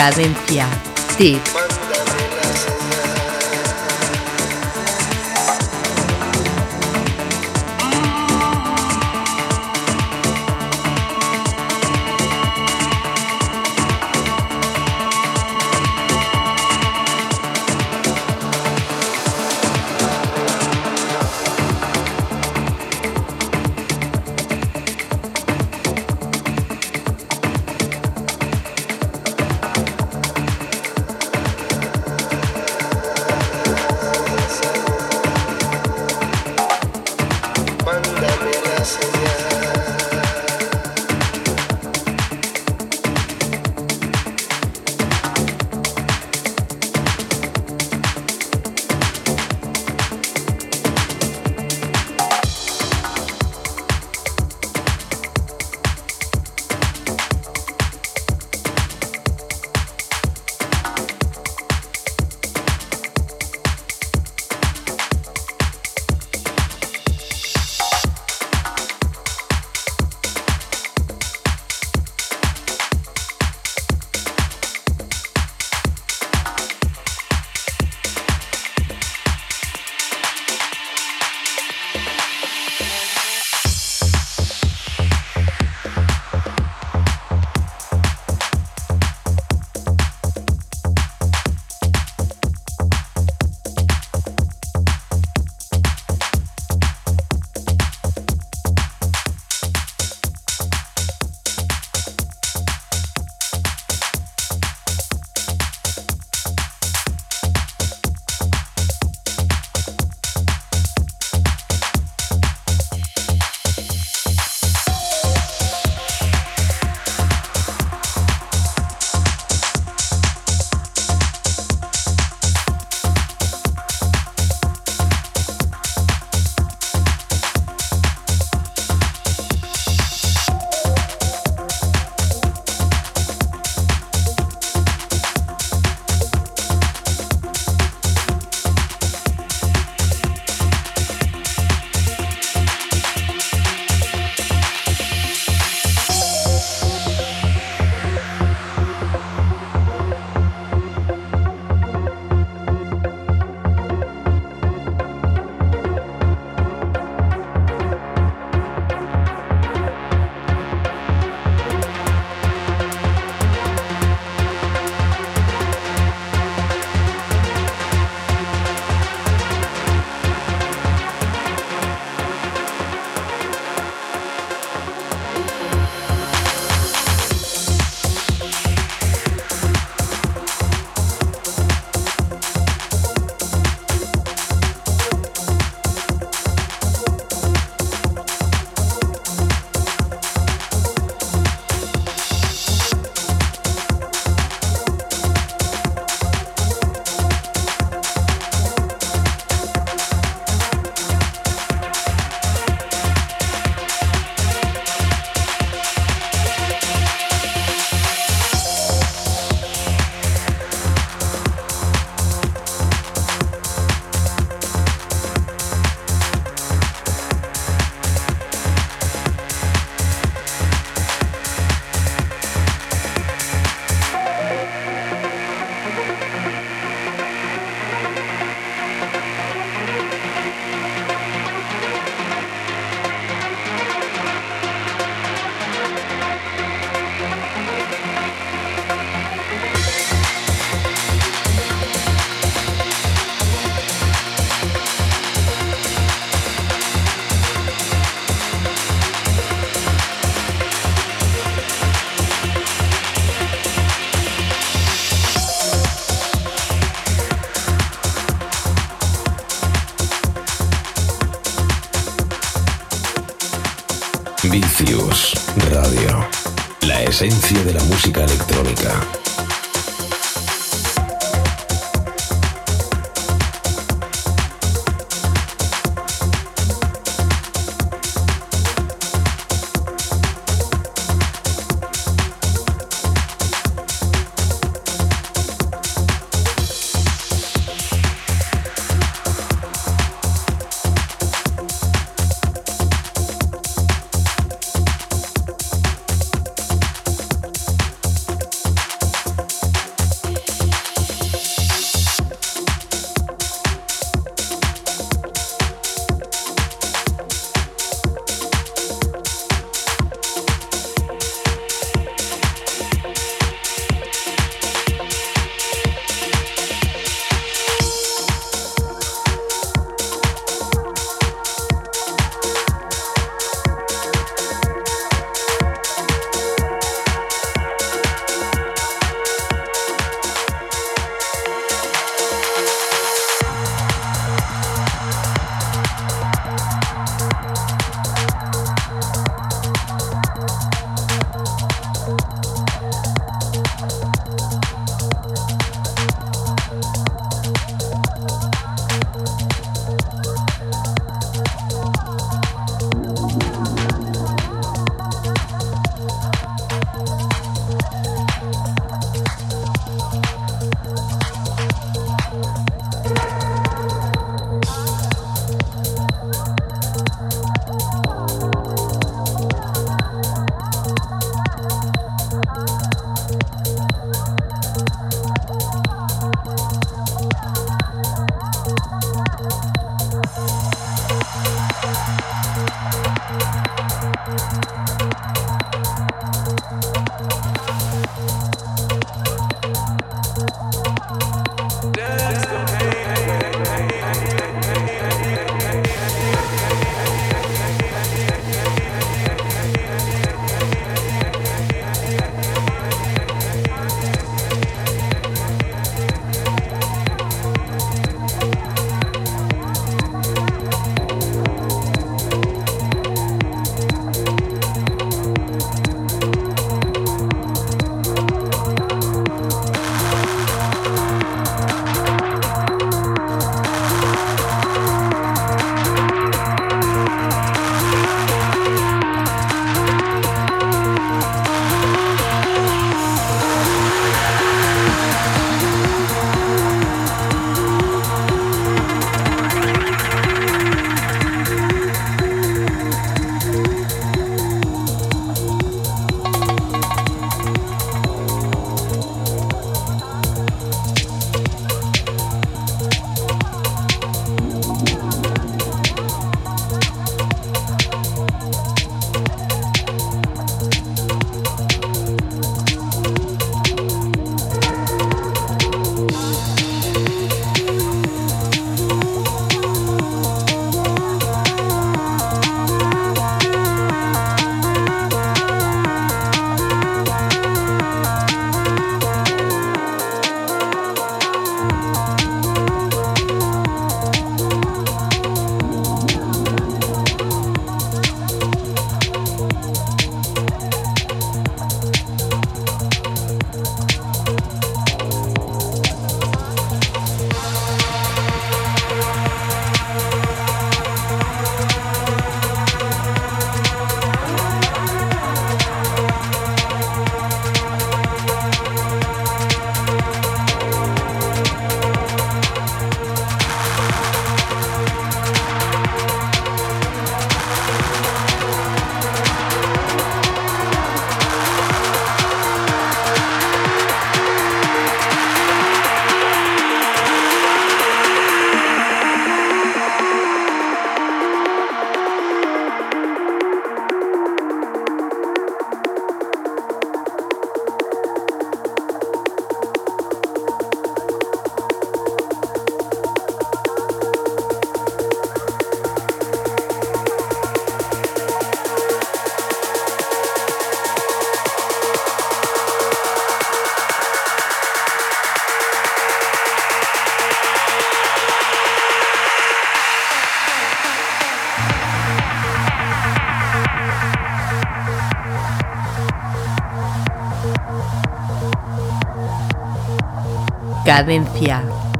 Cadencia. Tip.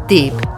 Tip.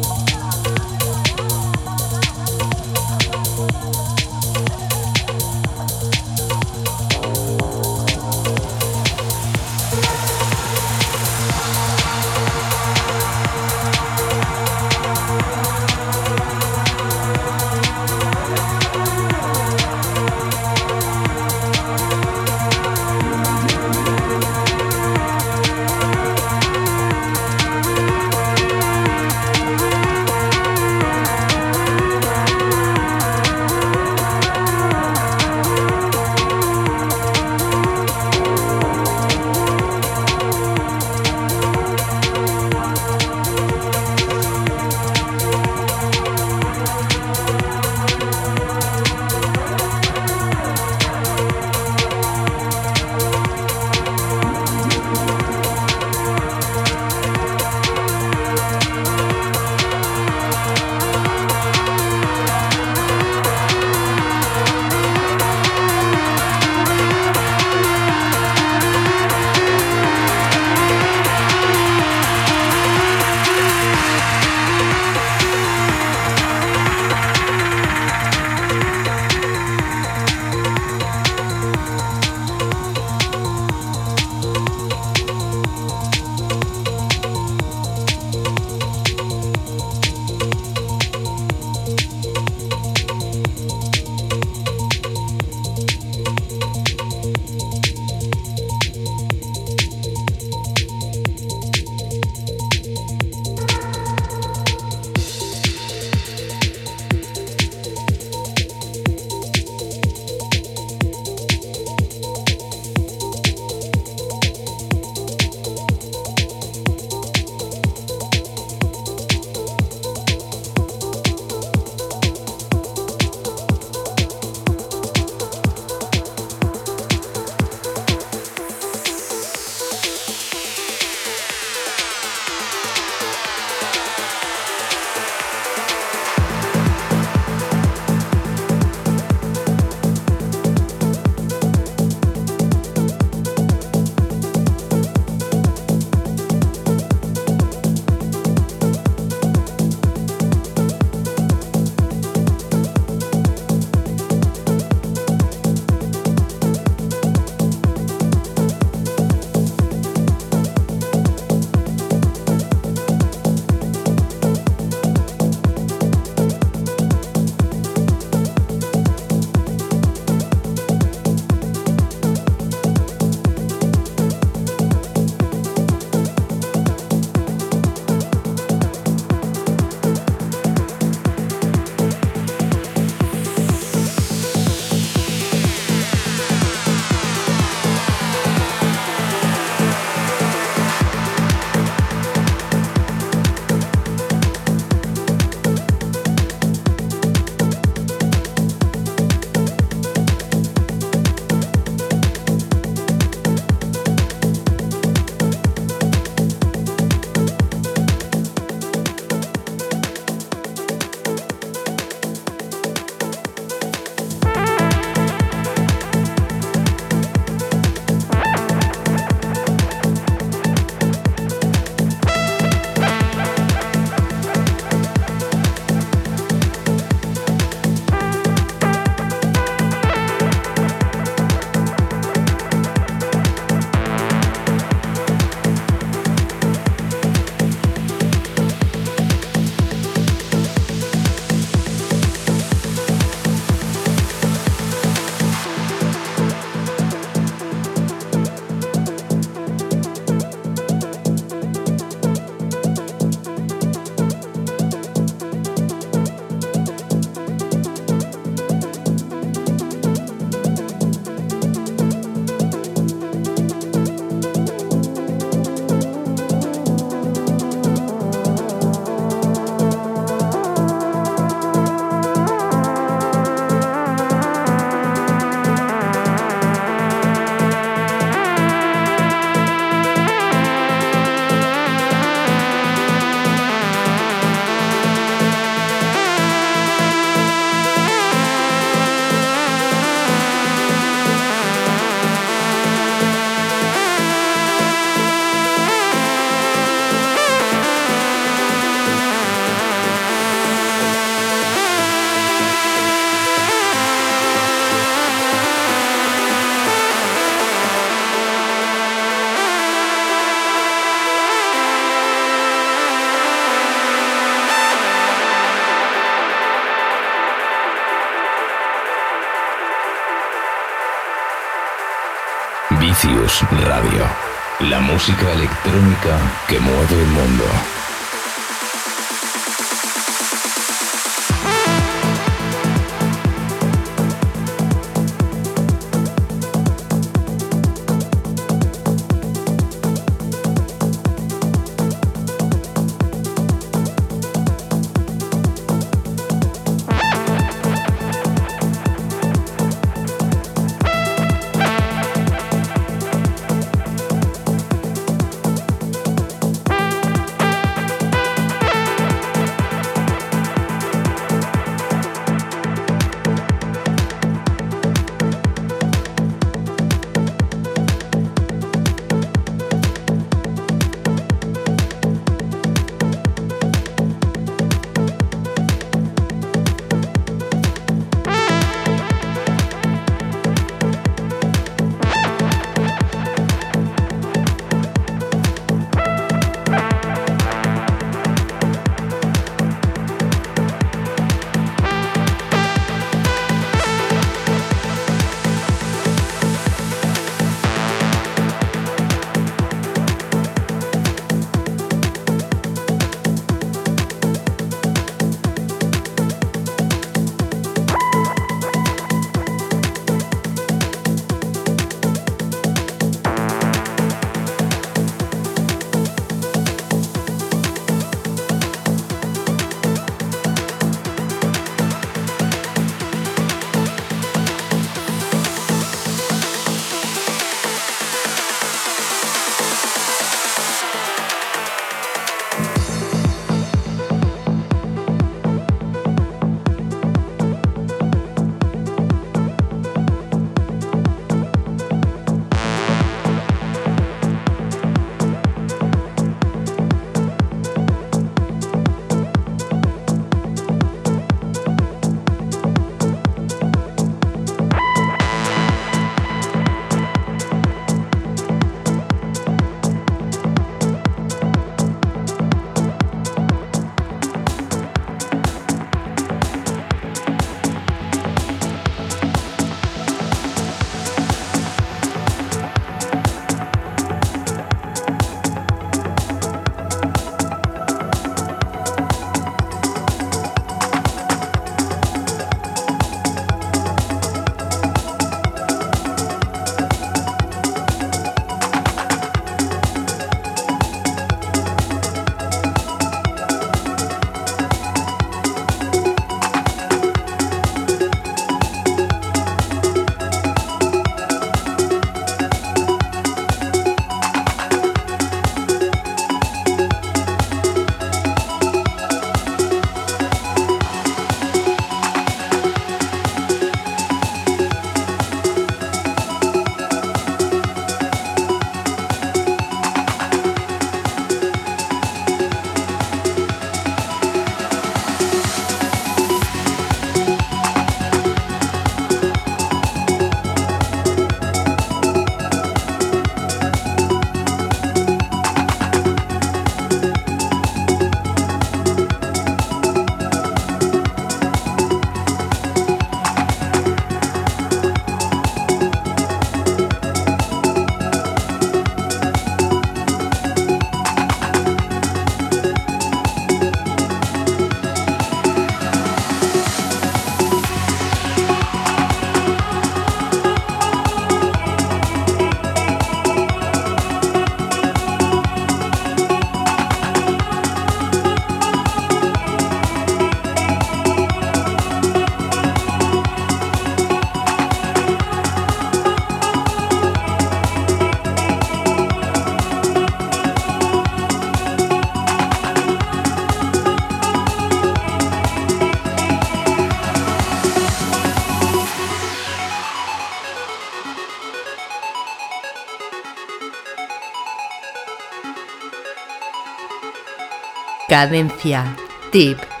Cadencia. Tip.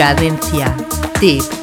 Cadencia. Tip.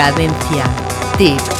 Cadencia. Tip.